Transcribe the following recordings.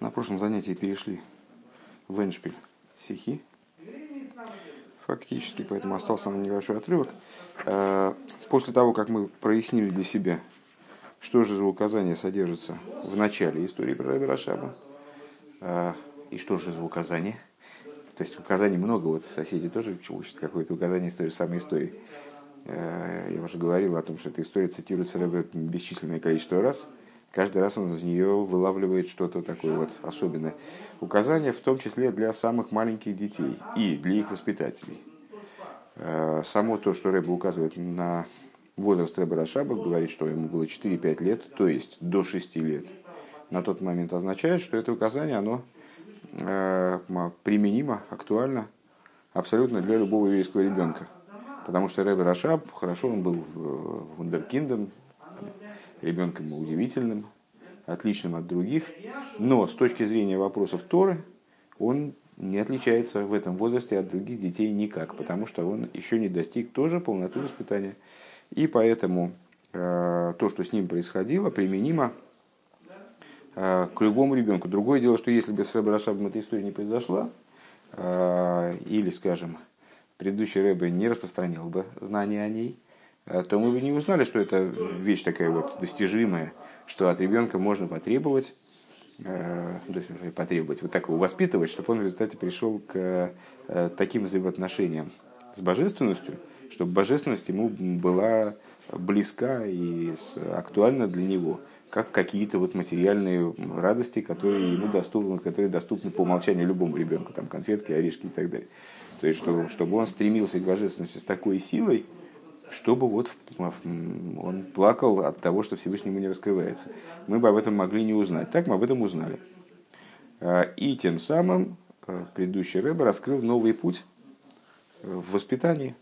На прошлом занятии перешли в Эншпиль стихи, фактически, поэтому остался нам небольшой отрывок. Э, после того, как мы прояснили для себя, что же за указание содержится в начале истории про Раби Рашаба, э, и что же за указание, то есть указаний много, вот соседи тоже учат какое-то указание из той же самой истории. Э, я уже говорил о том, что эта история цитируется бесчисленное количество раз – Каждый раз он из нее вылавливает что-то такое вот особенное. Указания в том числе для самых маленьких детей и для их воспитателей. Э, само то, что Рэба указывает на возраст Рэба Рашаба, говорит, что ему было 4-5 лет, то есть до 6 лет, на тот момент означает, что это указание, оно э, применимо, актуально абсолютно для любого еврейского ребенка. Потому что Рэбе Рашаб, хорошо, он был вундеркиндом, ребенком удивительным, отличным от других, но с точки зрения вопросов Торы он не отличается в этом возрасте от других детей никак, потому что он еще не достиг тоже полноты воспитания. И поэтому э, то, что с ним происходило, применимо э, к любому ребенку. Другое дело, что если бы с Рэбе Рашабом эта история не произошла, э, или, скажем, предыдущий Рэбе не распространил бы знания о ней, то мы бы не узнали, что это вещь такая вот достижимая, что от ребенка можно потребовать, э, то есть потребовать, вот так его воспитывать, чтобы он в результате пришел к э, таким взаимоотношениям с божественностью, чтобы божественность ему была близка и актуальна для него, как какие-то вот материальные радости, которые ему доступны, которые доступны по умолчанию любому ребенку, там конфетки, орешки и так далее. То есть, чтобы, чтобы он стремился к божественности с такой силой, чтобы вот он плакал от того, что Всевышнему не раскрывается. Мы бы об этом могли не узнать. Так мы об этом узнали. А, и тем самым а, предыдущий Рэбе раскрыл новый путь э, в воспитании,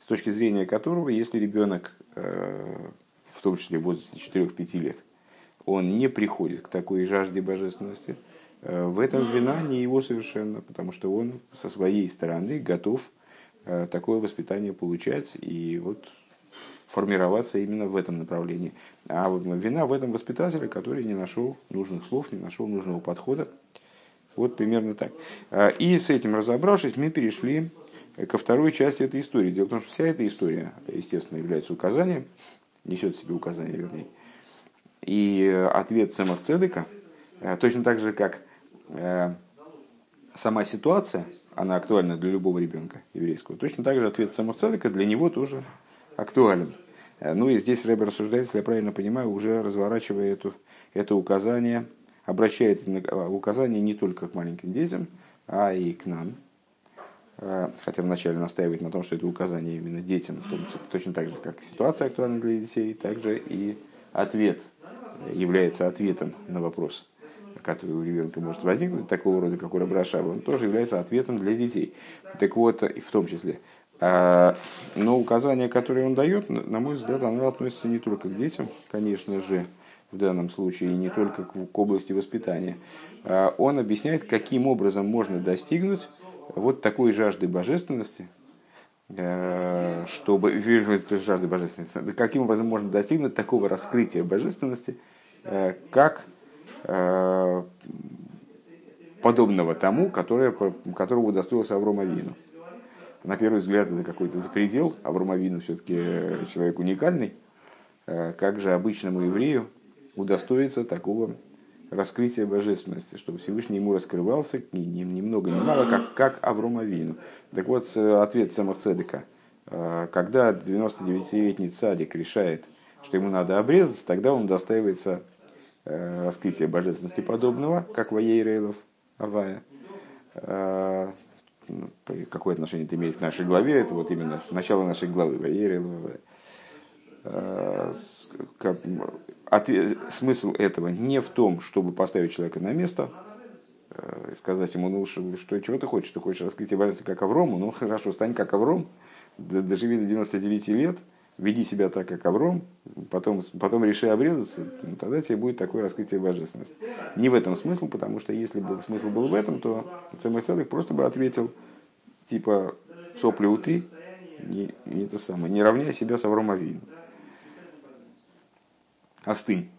с точки зрения которого, если ребенок, э, в том числе в возрасте 4-5 лет, он не приходит к такой жажде божественности, э, в этом вина не его совершенно, потому что он со своей стороны готов такое воспитание получать и вот формироваться именно в этом направлении. А вина в этом воспитателе, который не нашел нужных слов, не нашел нужного подхода. Вот примерно так. Э, и с этим разобравшись, мы перешли ко второй части этой истории. Дело в том, что вся эта история, естественно, является указанием, несет в себе указание, вернее. И ответ Цемах Цедека, э, точно так же, как сама ситуация – она актуальна для любого ребенка еврейского. Точно так же ответ самоцедека для него тоже актуален. Э, ну и здесь Рэбер рассуждает, если я правильно понимаю, уже разворачивая эту, это указание, обращает а, указание не только к маленьким детям, а и к нам. Э, хотя вначале настаивает на том, что это указание именно детям, в том, точно так же, как ситуация актуальна для детей, также и ответ является ответом на вопрос который у ребенка может возникнуть, такого рода, как у Рабрашаба, он тоже является ответом для детей. Так вот, в том числе. А, но указания, которые он дает, на мой взгляд, оно относится не только к детям, конечно же, в данном случае, и не только к области воспитания. А, он объясняет, каким образом можно достигнуть вот такой жажды божественности, э, чтобы жажды божественности, каким образом можно достигнуть такого раскрытия божественности, э, как подобного тому, которое, которого удостоился Аврома Вину. На первый взгляд это какой-то запредел, Аврома Вину все-таки человек уникальный. Э, как же обычному еврею удостоиться такого раскрытия божественности, чтобы Всевышний ему раскрывался ни, ни, много ни мало, как, как Аврома Вину. Так вот, ответ самых цедека. Э, когда 99-летний цадик решает, что ему надо обрезаться, тогда он достаивается Э, раскрытия божественности подобного, как Ваей Рейлов Авая. Э, ну, какое отношение это имеет к нашей главе? Это вот именно с начала нашей главы Ваей Рейлов Авая. Э, смысл этого не в том, чтобы поставить человека на место, и сказать ему, ну что, что, чего ты хочешь? Ты хочешь раскрытие божественности как Аврому? Ну хорошо, стань как Авром, доживи до 99 лет – веди себя так, как Авром, потом, потом реши обрезаться, ну, тогда тебе будет такое раскрытие божественности. Не в этом смысл, потому что если бы смысл был в этом, то Цемах Цедек просто бы ответил, типа, сопли утри, не, не это самое, не равняй себя с Авром Авием. Остынь.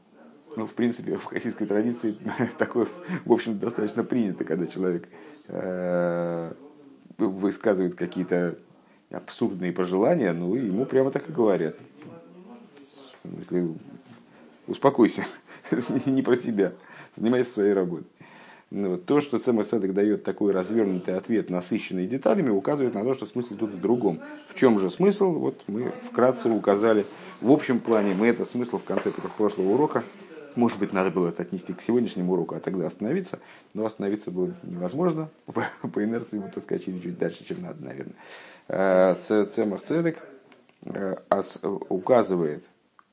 Ну, в принципе, в хасидской традиции такое, в общем, достаточно принято, когда человек э, высказывает какие-то абсурдные пожелания, ну, ему прямо так и говорят. Если успокойся, не про тебя, занимайся своей работой. Ну, то, что Цемах дает такой развернутый ответ, насыщенный деталями, указывает на то, что смысл тут в другом. В чем же смысл? Вот мы вкратце указали. В общем плане мы этот смысл в конце прошлого урока, может быть, надо было это отнести к сегодняшнему уроку, а тогда остановиться, но остановиться было невозможно. По, по инерции мы проскочили чуть дальше, чем надо, наверное. Э, Цемах Цедек э, указывает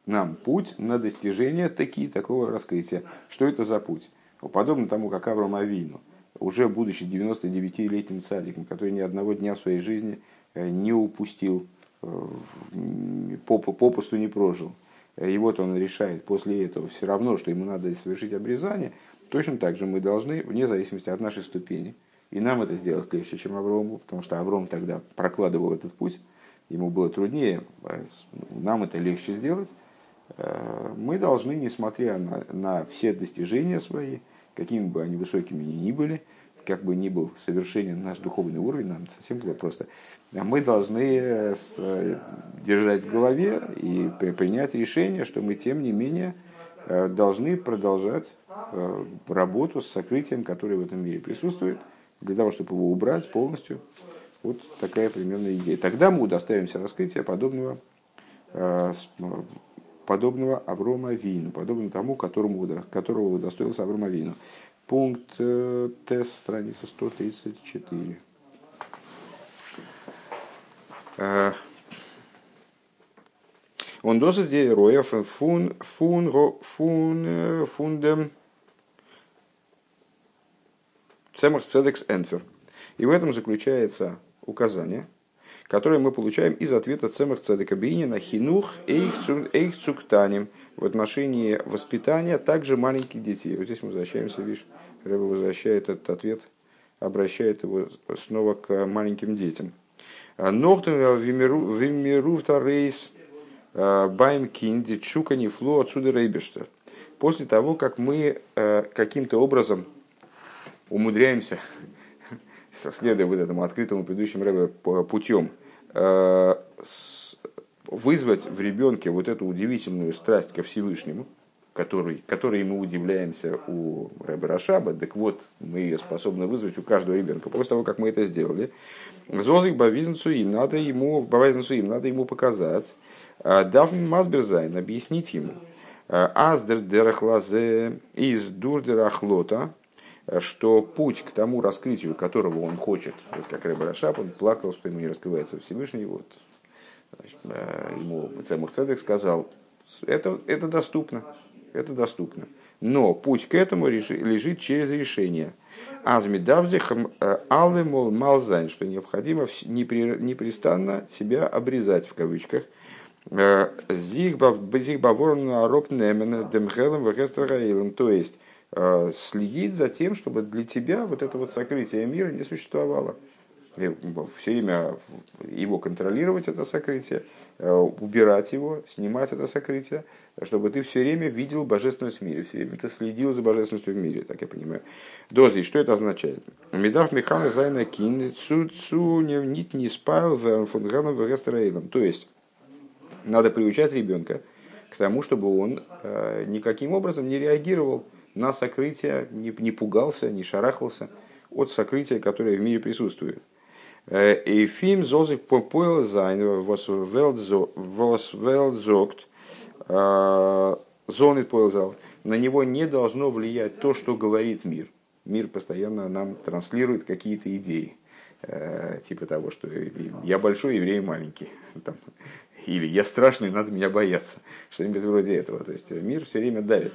нам путь на достижение таки, такого раскрытия. Что это за путь? Подобно тому, как Авраам Авину, уже будучи 99-летним цадиком, который ни одного дня в своей жизни э, не упустил, попусту не прожил. И вот он решает после этого все равно, что ему надо совершить обрезание, точно так же мы должны, вне зависимости от нашей ступени, и нам это сделать легче, чем Аврому, потому что Авром тогда прокладывал этот путь, ему было труднее, а нам это легче сделать, Э, мы должны, несмотря на, на все достижения свои, какими бы они высокими ни были, как бы ни был совершенен наш духовный уровень, нам совсем было просто, мы должны э, с, держать в голове и при, принять решение, что мы, тем не менее, э, должны продолжать работу с сокрытием, которое в этом мире присутствует, для того, чтобы его убрать полностью. Вот такая примерная идея. Тогда мы удостоимся раскрытия подобного подобного Аврома Вину, подобно тому, которому, которого удостоился Аврома Вину. Пункт э, тест, страница 134. Э, он досыс де роя фун фун фун э, фундем цемах цедекс энфер. И в этом заключается указание – которые мы получаем из ответа Цемах Цедека Бейнина «Хинух эйх цуктаним» в отношении воспитания также маленьких детей. Вот здесь мы возвращаемся, видишь, Рэба возвращает этот ответ, обращает его снова к маленьким детям. Нохтен вимиру рейс байм кинди чукани фло отсюда рейбешта. После того, как мы э, каким-то образом умудряемся следуя вот этому открытому предыдущим рэбе путем, э, вызвать в ребенке вот эту удивительную страсть ко Всевышнему, который, которой мы удивляемся у Рэбе Рашаба, так вот, мы ее способны вызвать у каждого ребенка. После того, как мы это сделали, Зозик Бавизенцу им надо ему, Бавизенцу им надо ему показать, а Дафн Масберзайн объяснить ему, Аздер дерахлазе из дурдерахлота, что путь к тому раскрытию, которого он хочет, вот как Рэбе Рашап, он плакал, что ему не раскрывается Всевышний, вот, значит, э, ему Цемух Цедек сказал, это, это доступно, это доступно. Но путь к этому лежит через решение. Азмидавзих э, алымол малзайн, что необходимо непрестанно себя обрезать в кавычках. Э, Зигбаворн роб немена демхелем вегестрагаилем. То есть Э, следить за тем, чтобы для тебя вот это вот сокрытие мира не существовало. И все время его контролировать, это сокрытие, э, убирать его, снимать это сокрытие, чтобы ты все время видел божественность в мире, все время ты следил за божественностью в мире, так я понимаю. Дози, что это означает? Медав механа зайна кин цу цу нит не спал в То есть, надо приучать ребенка к тому, чтобы он э, никаким образом не реагировал на сокрытие, не, не пугался, не шарахался от сокрытия, которое в мире присутствует. И фильм Зозик попоил зайн восвелдзогт зонит поил На него не должно влиять то, что говорит мир. Мир постоянно нам транслирует какие-то идеи. Э, типа того, что я большой, еврей маленький. Там, или я страшный, надо меня бояться. Что-нибудь вроде этого. То есть мир все время давит.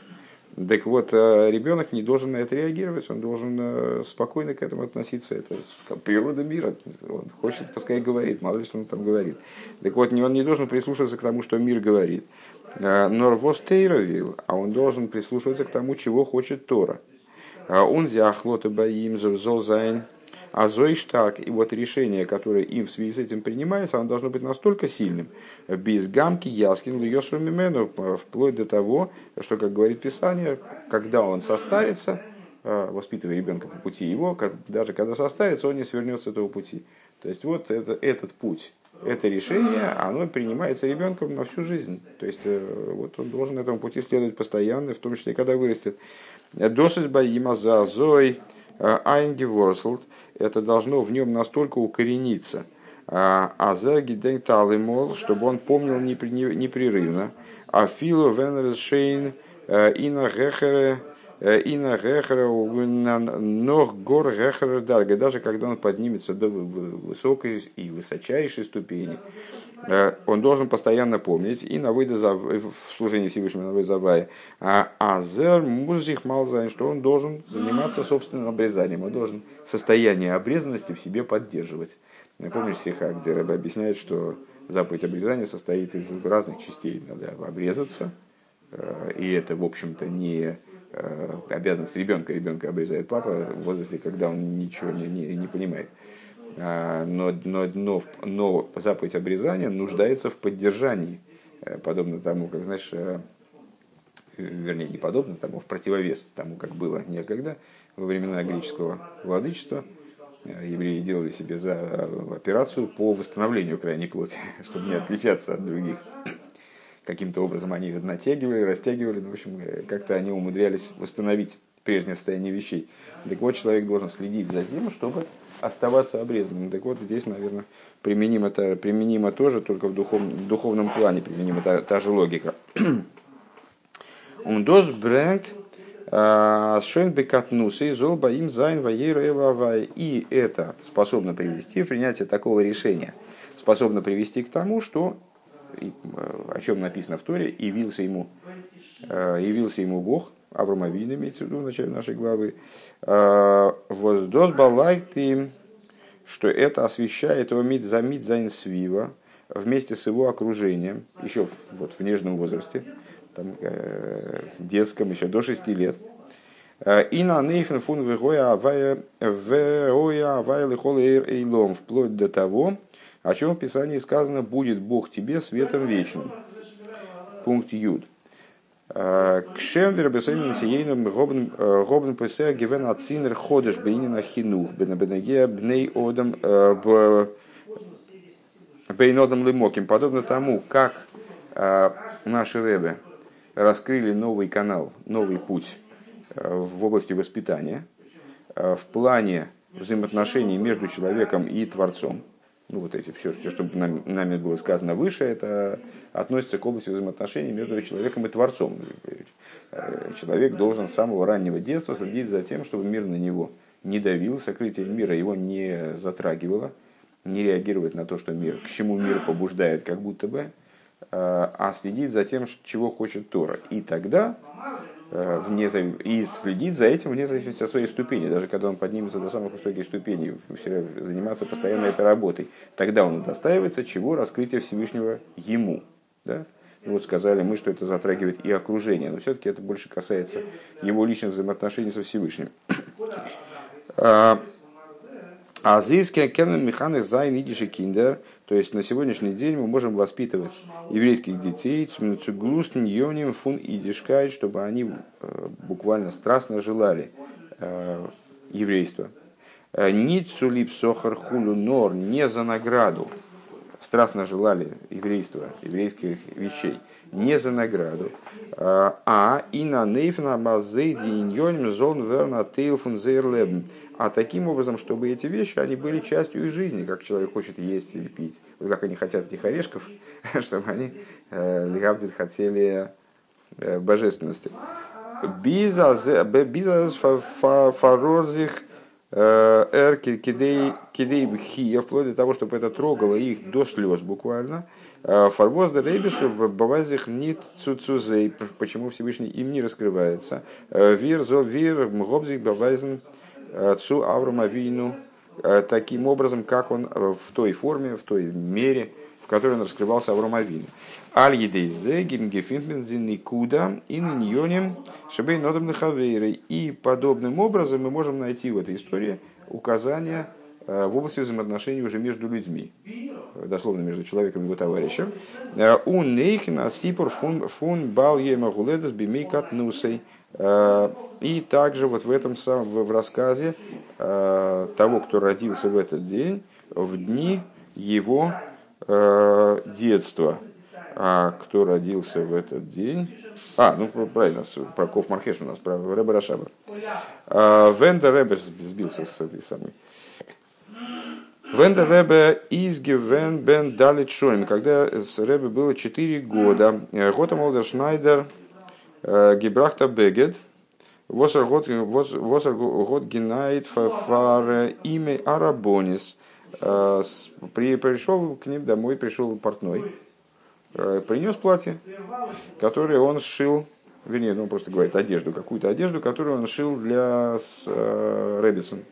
Так вот, э, ребенок не должен на это реагировать, он должен э, спокойно к этому относиться. Это природа мира. Он хочет, пускай говорит, мало ли что он там говорит. Так вот, он не должен прислушиваться к тому, что мир говорит. Э, Норвоз Тейровил, а он должен прислушиваться к тому, чего хочет Тора. Он диахлота баим золзайн А Зойштарк, и вот решение, которое им в связи с этим принимается, оно должно быть настолько сильным, без гамки Яскин Йосу Мимену, вплоть до того, что, как говорит Писание, когда он состарится, э, воспитывая ребенка по пути его, даже когда состарится, он не свернет с этого пути. То есть вот это, этот путь, это решение, оно принимается ребенком на всю жизнь. То есть э, вот он должен этому пути следовать постоянно, в том числе, когда вырастет. Досыть боима за зой айнгеворслд, это должно в нем настолько укорениться. А зерги денталы мол, чтобы он помнил непрерывно. А филу венершейн ина гехере Ина Гехера, Ног Гор Дарга, даже когда он поднимется до высокой и высочайшей ступени, э, он должен постоянно помнить и на выйда в служении Всевышнего на Завая, а Азер Музих Малзайн, что он должен заниматься собственным обрезанием, он должен состояние обрезанности в себе поддерживать. Помнишь стиха, где Рэбе объясняет, что заповедь обрезания состоит из разных частей. Надо обрезаться, э, и это, в общем-то, не Э, обязанность ребенка. Ребенка обрезает папа в возрасте, когда он ничего не, не, не понимает. А, но, но, но, но заповедь обрезания нуждается в поддержании, э, подобно тому, как, знаешь, э, вернее, не подобно тому, в противовес тому, как было некогда, во времена греческого владычества, евреи делали себе за операцию по восстановлению крайней плоти, чтобы не отличаться от других каким-то образом они натягивали, растягивали, ну, в общем, э, как-то они умудрялись восстановить прежнее состояние вещей. Так вот, человек должен следить за тем, чтобы оставаться обрезанным. Так вот, здесь, наверное, применимо, это, применимо тоже, только в духовном, духовном плане применима та, та же логика. Он дос бренд а, шен бекатнусы зол баим зайн ваей И это способно привести, принятие такого решения, способно привести к тому, что о чем написано в Торе, явился ему, э, явился ему Бог, Авраам Авин, имеется в виду в начале нашей главы, э, воздос балайты, что это освещает его мид за мид за свива вместе с его окружением, еще вот, в нежном возрасте, там, э, детском, еще до 6 лет. И на нейфен фун вегоя авая авая лихол эйлом, вплоть до того, о чем в Писании сказано «будет Бог тебе светом вечным». Пункт Юд. Э, Кшем вербесейным сиейным гобн э, песе гивен ацинер ходыш бейнина хинух бенабенеге бней одам э, бейнодам лимоким. Подобно тому, как наши ребы раскрыли новый канал, новый путь в области воспитания, в плане взаимоотношений между человеком и Творцом – ну вот эти все, все, что нами, нами было сказано выше, это относится к области взаимоотношений между человеком и Творцом. Э, человек должен с самого раннего детства следить за тем, чтобы мир на него не давил, сокрытие мира его не затрагивало, не реагировать на то, что мир, к чему мир побуждает, как будто бы, э, а следить за тем, чего хочет Тора. И тогда вне, и следить за этим вне зависимости от своей ступени. Даже когда он поднимется до самых высоких ступеней, заниматься постоянно этой работой, тогда он удостаивается чего? Раскрытия Всевышнего ему. Да? Вот сказали мы, что это затрагивает и окружение, но все-таки это больше касается его личных взаимоотношений со Всевышним. А, Азийский кеннен механы зайн идиши киндер – то есть на сегодняшний день мы можем воспитывать еврейских детей цуглустн йоним фун идишкай, чтобы они э, буквально страстно желали э, еврейства. Э, Ницулип сохар хулю нор не за награду, страстно желали еврейства, еврейских вещей, не за награду, а и на нейфна мазейди иньоним зон верна тейлфун зейрлебн, а таким образом, чтобы эти вещи, они были частью их жизни, как человек хочет есть или пить. Вот как они хотят этих орешков, чтобы они, э, Лигавдиль, хотели э, божественности. Бизас фарорзих э, эр кидей бхия, вплоть до того, чтобы это трогало их до слез буквально. Фарвоз да рейбиш бавазих нит цуцузей, почему Всевышний им не раскрывается. Вир зо вир мгобзик бавайзен Цу Авраама Вину э, таким образом, как он э, в той форме, в той мере, в которой он раскрывался Авраам Авину. Аль едейзе гимгефинтензин никуда и ниньоним шабей нодам И подобным образом мы можем найти в этой истории указания в области взаимоотношений уже между людьми, дословно между человеком и его товарищем. У нейхна сипор фун, бал бимей катнусей. И также вот в этом самом, в рассказе того, кто родился в этот день, в дни его детства. А кто родился в этот день? А, ну правильно, про Ков Мархеш у нас, про Рэбе Рашаба. Венда Рэбе сбился с этой самой. Венда Ребе изгивен бен далит шоим, когда с Ребе было 4 года. Гота Молдер Шнайдер Гибрахта Бегет, Восер год генает фар имя Арабонис. Пришел к ним домой, пришел портной, принес платье, которое он сшил, вернее, ну, он просто говорит одежду, какую-то одежду, которую он шил для э, Рэбецн,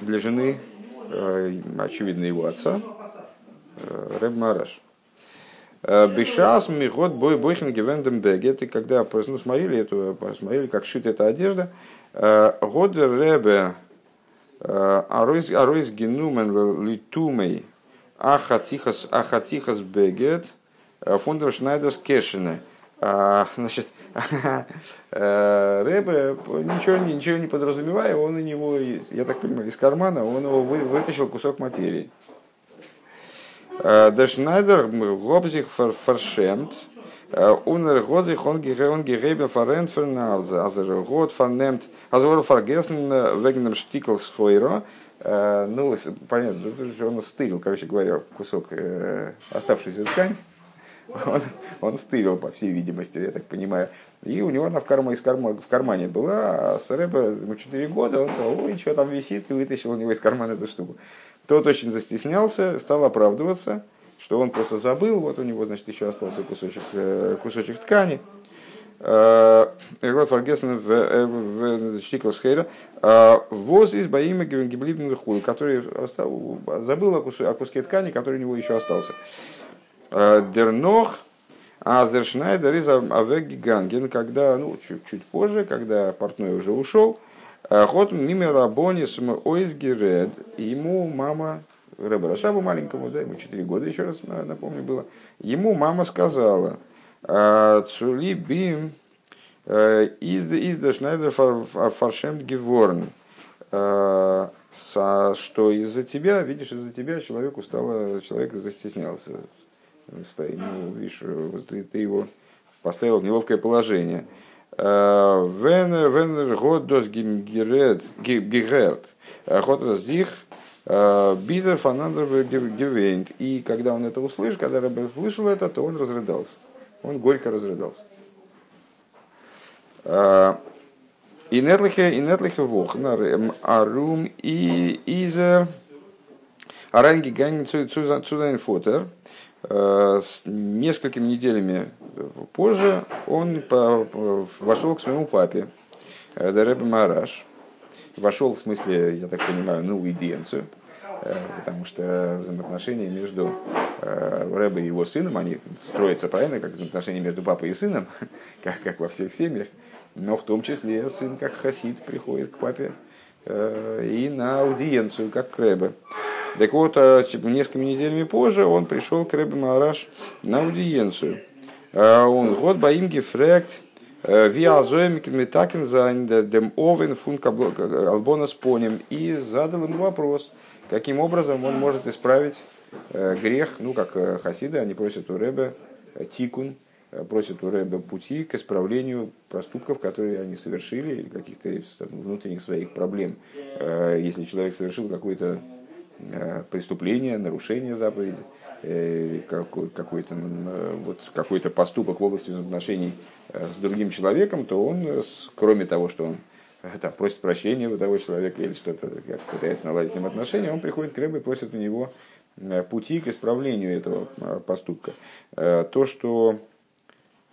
для жены Э, очевидно, его отца, э, Рэб Мараш. Э, בשעת מ'האָט בוי בוחן געווען דעם בגד. И когда ну, смотрели, эту, посмотрели, как сшита эта одежда, האָט רבי אַרויסגענומען לתומו אַ חתיכת אַ חתיכת בגד פון דעם שנײַדערס קעשענע. Значит, Рэбе, ничего, ничего не подразумевая, он у него, я так понимаю, из кармана, он его вы, вытащил кусок материи. דער שניידער האט זיך פארשעמט, און ער האט זיך אנגעהויבן פארענטפערן אז ער האט פארנומען, אז ער פארגעסן וועגן דעם שטיקל סחורה. Ну, понятно, он стырил, короче говоря, кусок оставшуюся ткань он, он стырил, по всей видимости, я так понимаю. И у него она в, карма, из карма, в кармане была, а с Рэба ему 4 года, он ой, что там висит, и вытащил у него из кармана эту штуку. Тот очень застеснялся, стал оправдываться, что он просто забыл, вот у него, значит, еще остался кусочек, э, кусочек ткани. Эргот Фаргесен в Штиклсхейра. Воз из Баима Гиблибн Хуй, который забыл о куске ткани, который у него еще остался. Э, דערנאך, אז דער שניידער איז אוועקגעגאנגען, когда, ну, чуть, чуть позже, когда портной уже ушел, э, האט די מאמע הרבנית אויסגערעדט, ему мама, Рэба Рашабу маленькому, да, ему 4 года, еще раз напомню, было, ему мама сказала, «Э, צוליב אים איז דער שניידער פארשעמט געווארן, что из-за тебя, видишь, из-за тебя человеку стало, человек застеснялся, ну, видишь, ты его поставил в неловкое положение. Э, вен вен год дос гимгерет гигерт ход раздих э, бидер фанандер гевейнт. И когда он это услышал, когда Рэбе услышал это, то он разрыдался. Он горько разрыдался. Э, и нетлихе, и нетлихе вохнар, арум и изер, аранги ганин цудайн фотер, Э, с несколькими неделями позже он вошел к своему папе, э, Деребе Мараш. Вошел, в смысле, я так понимаю, на аудиенцию, э, потому что взаимоотношения между Рэбе и его сыном, они строятся правильно, как взаимоотношения между папой и сыном, как, как во всех семьях, но в том числе сын, как хасид, приходит к папе и на аудиенцию, как к Рэбе. Так вот, а, несколькими неделями позже он пришел к Рэбе Мараш на аудиенцию. А, он год боим гефрект, э, и задал ему вопрос, каким образом он может исправить э, грех, ну как э, хасиды, они просят у Рэбе тикун, просят у Рэбе пути к исправлению проступков, которые они совершили, или каких-то внутренних своих проблем. Если человек совершил какой-то Э, преступление, нарушение заповеди, э, какой-то вот, какой поступок в области взаимоотношений э, с другим человеком, то он, кроме того, что он там, просит прощения у того человека или что-то как пытается наладить с ним отношения, он приходит к Рэбе и просит у него пути к исправлению этого поступка. То, что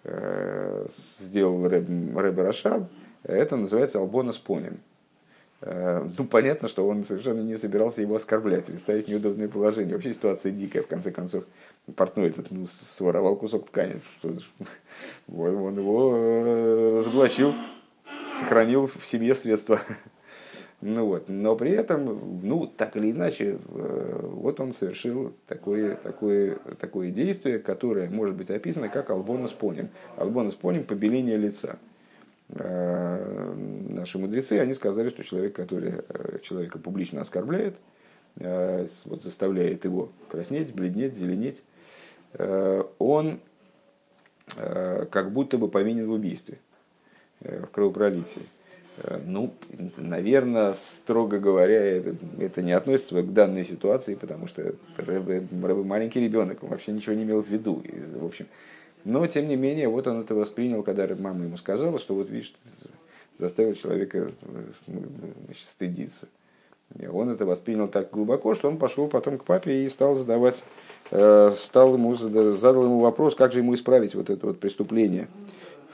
сделал Рэбе Рашаб, это называется албона с понем. Э, ну, понятно, что он совершенно не собирался его оскорблять или ставить в неудобное положение. Вообще ситуация дикая, в конце концов. Портной этот ну, своровал кусок ткани. Что, он его э, разоблачил, сохранил в себе средства Ну вот, но при этом, ну, так или иначе, вот он совершил такое, такое, такое действие, которое может быть описано как албонос поним. Албонос поним – побеление лица. Наши мудрецы, они сказали, что человек, который человека публично оскорбляет, вот заставляет его краснеть, бледнеть, зеленеть, он как будто бы повинен в убийстве, в кровопролитии. Э, ну, наверное, строго говоря, это не относится к данной ситуации, потому что Рэбе, Рэбе маленький ребенок, он вообще ничего не имел в виду. И, в общем, но, тем не менее, вот он это воспринял, когда мама ему сказала, что вот видишь, заставил человека значит, стыдиться. И он это воспринял так глубоко, что он пошел потом к папе и стал задавать, э, стал ему, задал ему вопрос, как же ему исправить вот это вот преступление.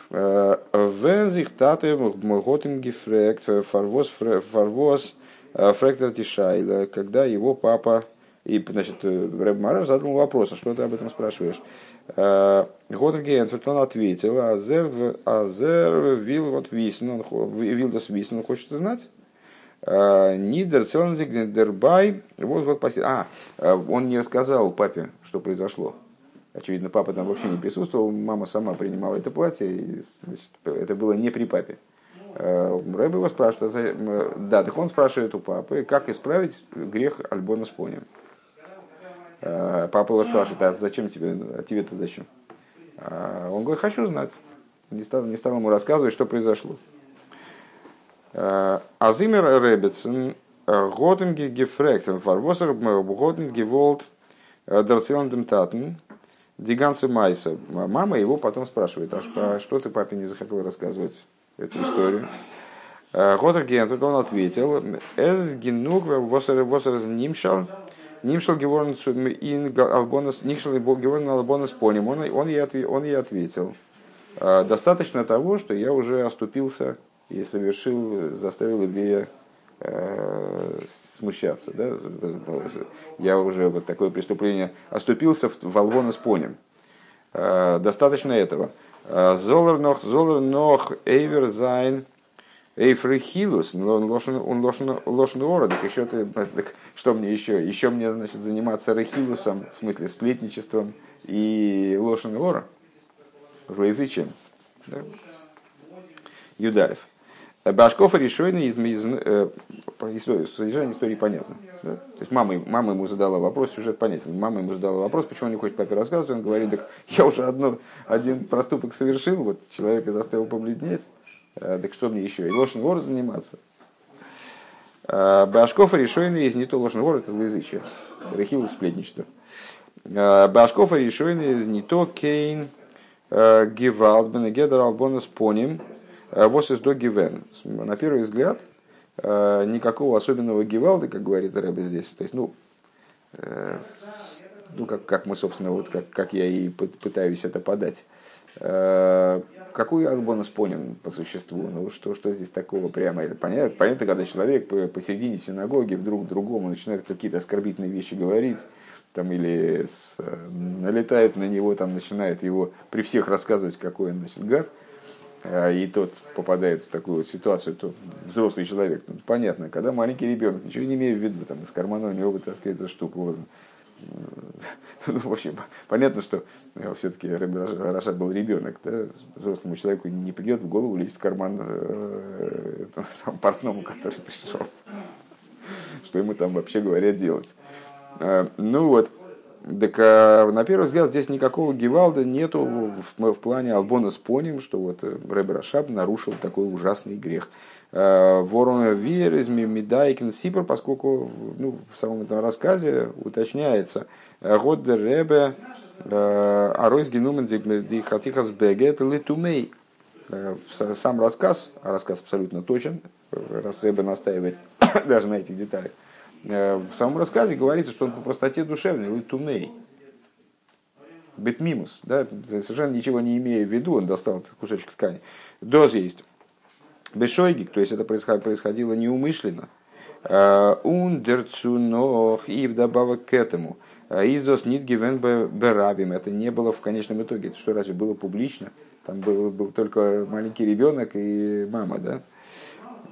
Wenn sich Tate Готем гефрект, фарвоз, фарвоз, фректор Тишайла, когда его папа, и, значит, Рэб Мараш задал вопрос, а что ты об этом спрашиваешь? Готер Генферт, он ответил, Азер, Азер вил вот висен, он вил дас висен, он хочет знать? Нидер Целнзик Дербай, вот вот А, он не рассказал папе, что произошло. Очевидно, папа там вообще не присутствовал, мама сама принимала это платье, и значит, это было не при папе. Э, Рэб его спрашивает, да, так он спрашивает у папы, как исправить грех Альбона с понем. Э, папа его спрашивает, а зачем тебе, а тебе-то зачем? Он говорит, хочу знать. Не стал, не стал ему рассказывать, что произошло. Азимер Ребетсен, Готенге Гефректен, Фарвосер, Готенге Геволт, Дарцеландем Татен, Диганцы Майса. Мама его потом спрашивает, а что ты папе не захотел рассказывать эту историю? Гентвуд, он ответил, «Эз генуг восер нимшал, нимшал геворн ин албонас, нимшал геворн албонас поним». Он, он, ей, он ей ответил, «Достаточно того, что я уже оступился и совершил, заставил еврея Э, смущаться. Да? Я уже вот такое преступление оступился в הלבנת פנים. Э, достаточно этого. Э, זאל ער נאך, זאל ער נאך, עובר זיין, אויף רכילות, און לשון הרע, так еще ты, так что мне еще? Еще мне, значит, заниматься рехилусом, в смысле сплетничеством и לשון הרע, злоязычием. Да? Юдарев. Башков решойный из, из э, истории, содержание истории понятно. Да? То есть мама, мама ему задала вопрос, сюжет понятен. Мама ему задала вопрос, почему он не хочет папе рассказывать. Он говорит, так я уже одно, один проступок совершил, вот человека заставил побледнеть, так что мне еще? И ложный вор заниматься. Э, Башков решойный из не то ложный вор, это злоязычие. Рехил сплетничество. Э, Башков решойный из не то кейн гевалд бенегедер албонас поним – Э, Вос из до гивен. На первый взгляд, э, никакого особенного гивалды, как говорит Рэбе здесь. То есть, ну, э, ну как, как мы, собственно, вот как, как я и пытаюсь это подать. Какую арбонус понял по существу? Ну, что, что здесь такого прямо? Это понятно, понятно, когда человек посередине синагоги вдруг другому начинает какие-то оскорбительные вещи говорить, там, или с, налетает на него, там, начинает его при всех рассказывать, какой он значит, гад – а, и тот попадает в такую вот ситуацию, то взрослый человек, ну, понятно, когда маленький ребенок, ничего не имеет в виду, там из кармана у него вытаскивает эту штуку. Вот. Ну, в общем, понятно, что э, все-таки Раша был ребенок, да? взрослому человеку не придет в голову лезть в карман э, сам портному, который пришел. Что ему там вообще говоря делать. Э, ну вот, так а, на первый взгляд здесь никакого Гевалда нету в, в плане הלבנת что вот э, Рэб Рашаб нарушил такой ужасный грех. А, ווארום ווי ער איז מדייק אין סיפור, поскольку ну, в самом этом рассказе уточняется האט דער רבי ארויסגענומען די חתיכת בגד לתומו. Сам рассказ, а рассказ абсолютно точен, раз Ребе настаивает даже на этих деталях, Э, в самом рассказе говорится, что он по простоте душевной, литумей. Бетмимус, да, совершенно ничего не имея в виду, он достал кусочек ткани. Доз есть. Бешойгик, то есть это происходило неумышленно. Э, Ундерцунох и вдобавок к этому. Э, Издос нит гивен берабим. Это не было в конечном итоге. Это что, разве было публично? Там был, был только маленький ребенок и мама, да?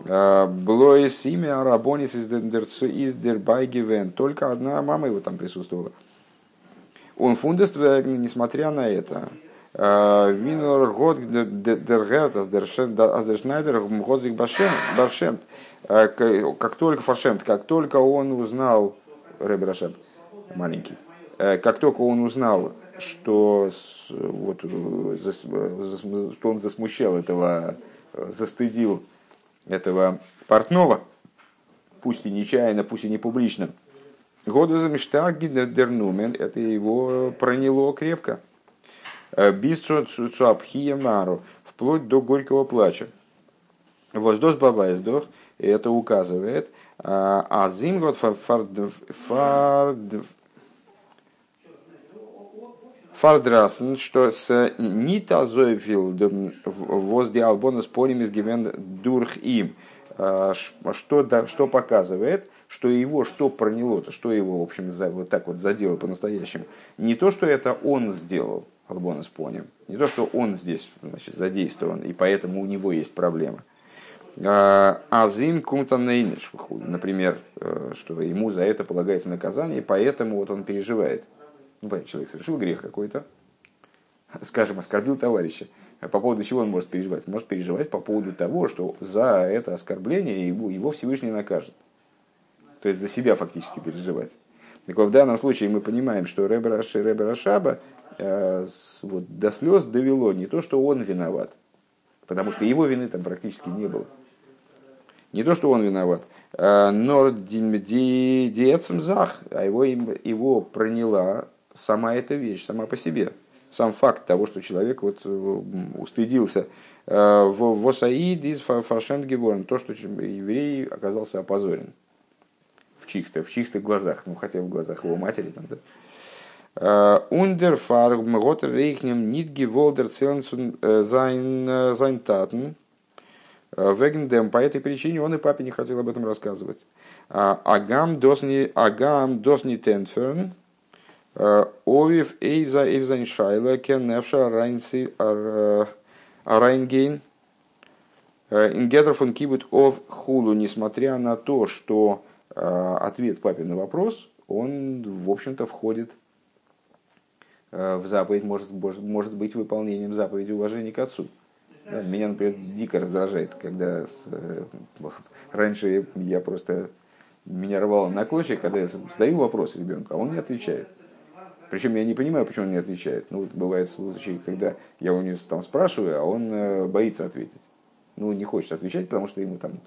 בלויז די מאמע הרבנית איז דערביי געווען. Только одна мама его там присутствовала. און פונדעסטוועגן, несмотря на это, Винор год дергерт аздершнайдер годзик баршемт. Как только פארשעמט, как только он узнал, Рэб Рашаб, маленький, как только он узнал, что, вот, что он засмущал этого, застыдил этого портного, пусть и нечаянно, пусть и не публично, году замештаг дернумен, это его проняло крепко. Э, Бисцу цуапхия мару, вплоть до горького плача. Воздос бабайздох, это указывает, а, а зимгот фардрасен, что с нита зоефил возде албона с полем из гивен дурх им, а, что, что показывает, что его что проняло, то что его, в общем, за, вот так вот задело по-настоящему. Не то, что это он сделал, Албонес поним. Не то, что он здесь значит, задействован, и поэтому у него есть проблема. Азим кумтанейниш, например, э, что ему за это полагается наказание, поэтому вот он переживает. Ну, человек совершил грех какой-то, скажем, оскорбил товарища. А по поводу чего он может переживать? может переживать по поводу того, что за это оскорбление его, его Всевышний накажет. То есть за себя фактически переживать. Так вот, в данном случае мы понимаем, что Ребер Рашаба Э, вот, до слез довело не то, что он виноват, потому что его вины там практически не было. Не то, что он виноват, э, но диецемзах, а его, его проняла сама эта вещь, сама по себе. Сам факт того, что человек вот э, устыдился в Восаид из Фаршем Геворн, то, что еврей оказался опозорен в чьих-то в чьих глазах, ну хотя в глазах его матери там, да. Ундер фарг мгот рейхнем нит геволдер целенсун зайн зайн татен. Вегендем, по этой причине он и папе не хотел об этом рассказывать. Агам досни, агам досни тентферн, овив эйвза эйвзайн шайла, кен нефша райнси райнгейн, ингетер фон кибут ов хулу, несмотря на то, что ответ папе на вопрос, он, в общем-то, входит Э, в заповедь может, может, быть выполнением заповеди уважения к отцу. Меня, например, дико раздражает, когда с, э, раньше я просто меня рвало на клочья, когда я задаю вопрос ребенку, а он не отвечает. Причем я не понимаю, почему он не отвечает. Ну, вот бывают случаи, когда я у него там спрашиваю, а он э, боится ответить. Ну, не хочет отвечать, потому что ему там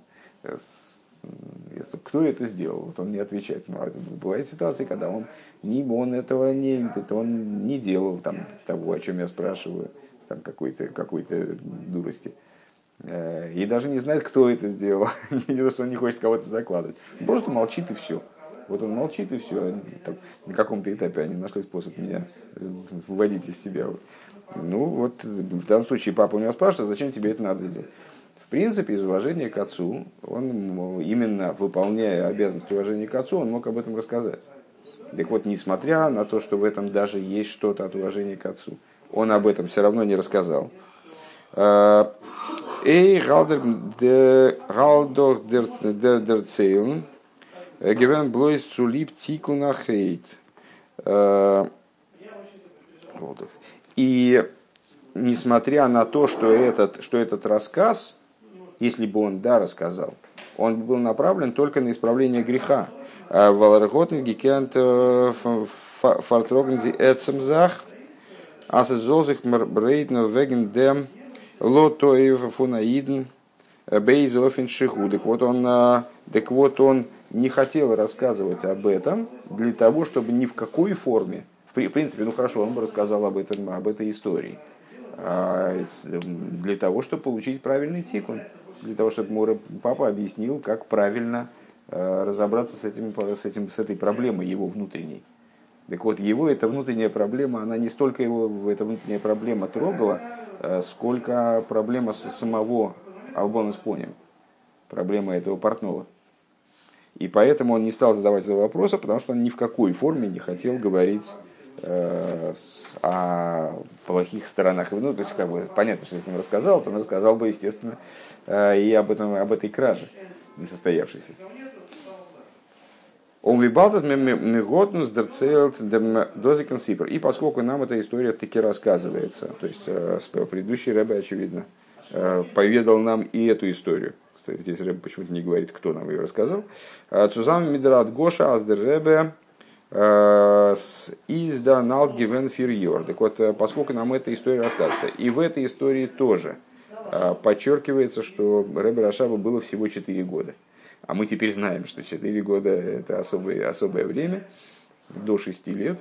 кто это сделал? Вот он не отвечает. Ну, а бывают ситуации, когда он, не, он этого не, он не делал там, того, о чем я спрашиваю, там какой-то какой дурости. Э, и даже не знает, кто это сделал. не то, что он не хочет кого-то закладывать. Просто молчит и все. Вот он молчит и все. Там, на каком-то этапе они нашли способ меня э, выводить из себя. Ну вот в данном случае папа у него спрашивает, «А зачем тебе это надо сделать? В принципе, из уважения к отцу, он именно выполняя обязанность уважения к отцу, он мог об этом рассказать. Так вот, несмотря на то, что в этом даже есть что-то от уважения к отцу, он об этом все равно не рассказал. Э, Эй, Галдор дер Цейлн, Гевен Блойс Цулип Тикуна Хейт. Э, и несмотря на то, что этот, что этот рассказ, если бы он да рассказал, он был направлен только на исправление греха. А Валарготен гикент э, фартрогнзи эцемзах, асезозих брейдно веген дем лотоев фунаиден бейзофин шиху. Вот он, э, так вот он не хотел рассказывать об этом для того, чтобы ни в какой форме, в принципе, ну хорошо, он бы рассказал об этом, об этой истории, а, для того, чтобы получить правильный тикун для того, чтобы Мура папа объяснил, как правильно э, разобраться с, этим, с, этим, с этой проблемой его внутренней. Так вот, его эта внутренняя проблема, она не столько его, эта внутренняя проблема трогала, э, сколько проблема самого Албона с Понем, проблема этого портного. И поэтому он не стал задавать этого вопроса, потому что он ни в какой форме не хотел говорить о плохих сторонах. Ну, то есть, как бы, понятно, что я ему рассказал, то он рассказал бы, естественно, и об, этом, об этой краже несостоявшейся. Он вибалтат меготнус дерцелт дози консипер. И поскольку нам эта история таки рассказывается, то есть предыдущий Рэбе, очевидно, поведал нам и эту историю. Здесь Рэбе почему-то не говорит, кто нам ее рассказал. Цузам Мидрат Гоша Аздер Рэбе из Даналт Гивен Фирьор. Так вот, поскольку нам эта история рассказывается, и в этой истории тоже подчеркивается, что Рэбе Рашаба было всего 4 года. А мы теперь знаем, что 4 года это особое, особое время, до 6 лет.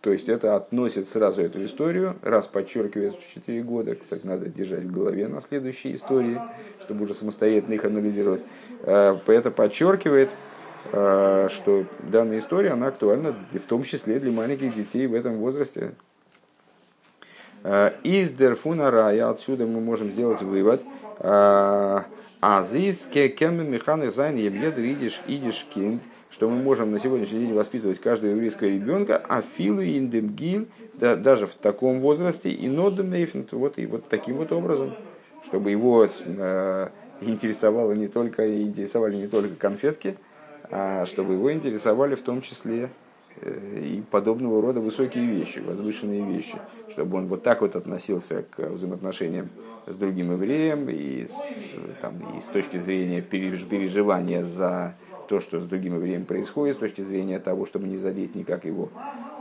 То есть это относит сразу эту историю, раз подчеркивает 4 года, кстати, надо держать в голове на следующие истории, чтобы уже самостоятельно их анализировать. Это подчеркивает, что данная история, она актуальна в том числе для маленьких детей в этом возрасте. איז דערפון א ראיה, отсюда мы можем сделать вывод, אז דאס קען מען מחנך זיין יעדער אידיש אידיש קינד, что мы можем на сегодняшний день воспитывать каждого еврейского ребенка, а филу индемгил, да, даже в таком возрасте, и нодемейфнт, вот, и вот таким вот образом, чтобы его э, интересовало не только, интересовали не только конфетки, а чтобы его интересовали в том числе э, и подобного рода высокие вещи, возвышенные вещи, чтобы он вот так вот относился к взаимоотношениям с другим евреем, и с, там, и с точки зрения переживания за то, что с другим евреем происходит, с точки зрения того, чтобы не задеть никак его,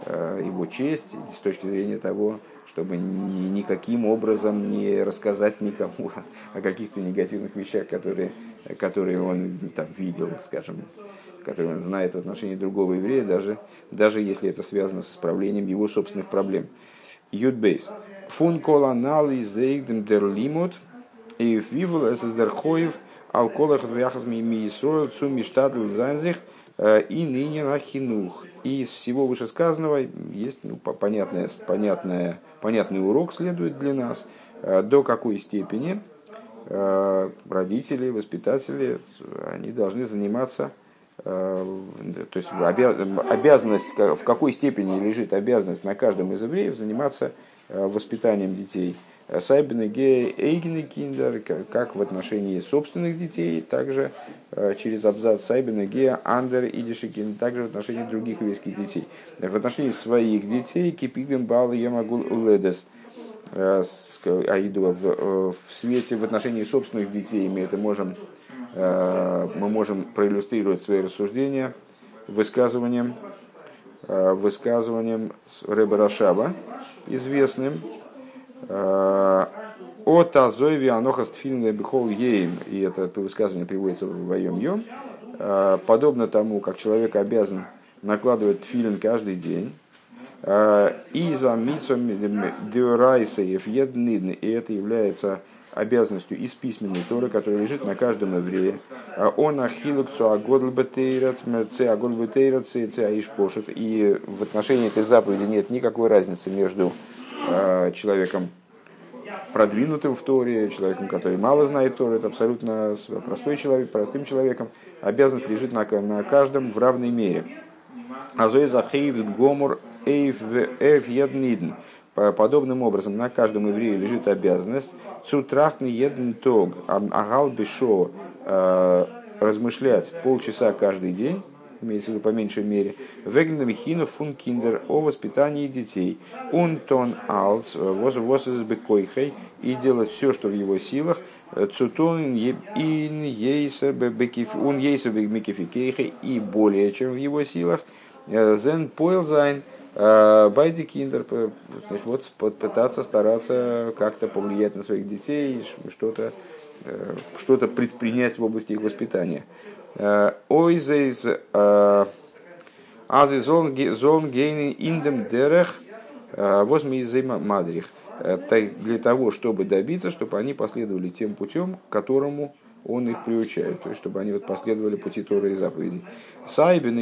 э, его честь, с точки зрения того, чтобы ни, никаким образом не рассказать никому о каких-то негативных вещах, которые, которые он там, видел, скажем, которые он знает в отношении другого еврея, даже, даже если это связано с исправлением его собственных проблем. Юдбейс. Фун коланал из эйгдем дер лимут и вивл эс из дер хоев ал колах двяхас ми миисроил цу миштадл занзих э, и ныне на хинух. И из всего вышесказанного есть ну, понятное, понятное, понятный урок следует для нас, э, до какой степени э, родители, воспитатели, они должны заниматься то есть обязанность, в какой степени лежит обязанность на каждом из евреев заниматься воспитанием детей. Сайбены гея эйгены киндер, как в отношении собственных детей, также э, через абзац Сайбены гея андер идишикин, также в отношении других еврейских детей. В отношении своих детей кипидем бал ямагул уледес, э, аиду в, в свете в отношении собственных детей мы это можем мы можем проиллюстрировать свои рассуждения высказыванием высказыванием Рэба Рашаба, известным. Э, От Азойви Анохас Тфилин Бихол Ейм, и это высказывание приводится в Воем Йом, э, подобно тому, как человек обязан накладывать тфилин каждый день, э, и за митсом дюрайсаев еднидн, и это является обязанностью из письменной Торы, которая лежит на каждом еврее. Он ахилук цуагодлбетейрат, цеагодлбетейрат, цеаишпошут. И в отношении этой заповеди нет никакой разницы между человеком продвинутым в Торе, человеком, который мало знает Торы, это абсолютно простой человек, простым человеком. Обязанность лежит на, на каждом в равной мере. Азой захейв гомур эйв яднидн. Подобным образом на каждом еврею лежит обязанность цутрахтный еден тог агал бешо э, размышлять полчаса каждый день, имеется в виду по меньшей мере, вегнем хину фун киндер о воспитании детей, он тон алс воз бекойхей и делать все, что в его силах, цутун ин ейсер он ейсер бекификейхей и более чем в его силах, э, зен Э, Байди Киндер, вот пытаться стараться как-то повлиять на своих детей, что-то э, что-то предпринять в области их воспитания. Э, Ойзейз Ази зон гейни индем дерех возьми из мадрих. Для того, чтобы добиться, чтобы они последовали тем путем, к которому он их приучает, то есть чтобы они вот последовали пути Торы и заповедей. Сайбен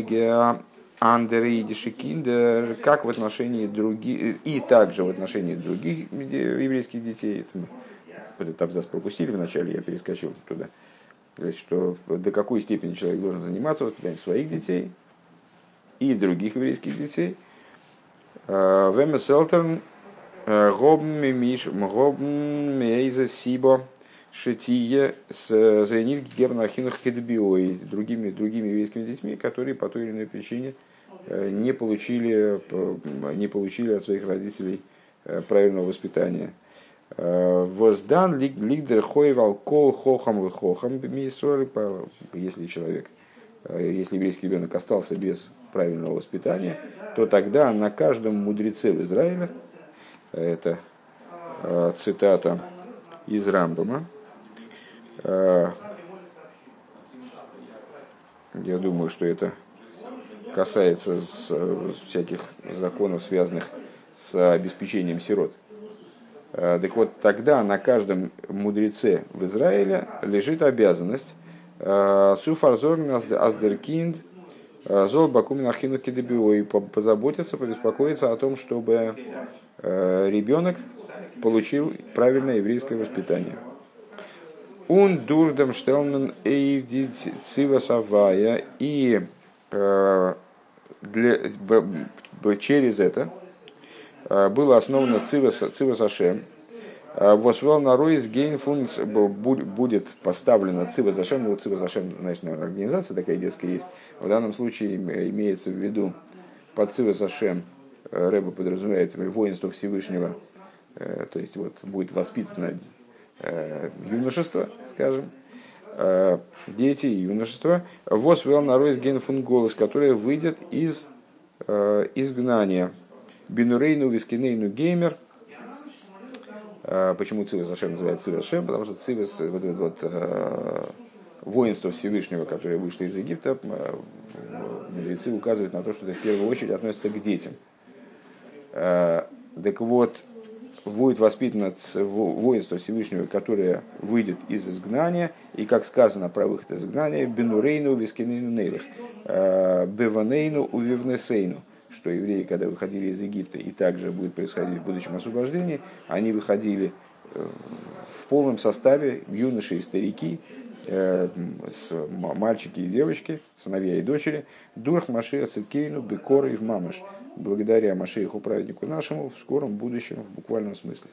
Андерейдиши киндер, как в отношении других, и также в отношении других еврейских детей. Этот абзац пропустили вначале, я перескочил туда. То есть, что до какой степени человек должен заниматься воспитанием своих детей и других еврейских детей. Вемеселтерн гобн миш гобн мейзе сибо шитие с другими другими еврейскими детьми, которые по той или иной причине не получили, не получили от своих родителей правильного воспитания. Воздан лигдер хойвал кол хохам хохам если человек, если еврейский ребенок остался без правильного воспитания, то тогда на каждом мудреце в Израиле, это цитата из Рамбама, я думаю, что это касается всяких законов, связанных с обеспечением сирот – Э, так вот, тогда на каждом мудреце в Израиле лежит обязанность э, Суфарзорн Аздеркинд э, Зол Бакумин Ахину и позаботиться, побеспокоиться о том, чтобы ребенок получил правильное еврейское воспитание. Он дурдам штелмен эйвди цива и для, через это было основано Цивас Ашем. Восвел на Ройс Гейнфунс будет поставлена Цивас Ашем. Ну, Цивас Ашем, значит, организация такая детская есть. В данном случае имеется в виду под Цивас Ашем Рэба подразумевает воинство Всевышнего, э, то есть вот будет воспитано э, юношество, скажем, э, дети и юношество. Восвел на Ройс Гейнфун голос, которое выйдет из изгнания. Бинурейну Вискинейну Геймер. А, почему Цивас Ашем называется Цивас Ашем? Потому что Цивас, вот это вот э, воинство Всевышнего, которое вышло из Египта, э, мудрецы указывают на то, что это в первую очередь относится к детям. Э, так вот, будет воспитано воинство Всевышнего, которое выйдет из изгнания, и, как сказано про выход из изгнания, Бенурейну Вискинейну Нерих, Беванейну Увивнесейну – что евреи, когда выходили из Египта, и также будет происходить в будущем освобождении, они выходили э, в полном составе, юноши и старики, э, мальчики и девочки, сыновья и дочери, Дурх Машея Цикейну, Бекора и в Мамаш, благодаря Машеиху праведнику нашему в скором будущем, в буквальном смысле.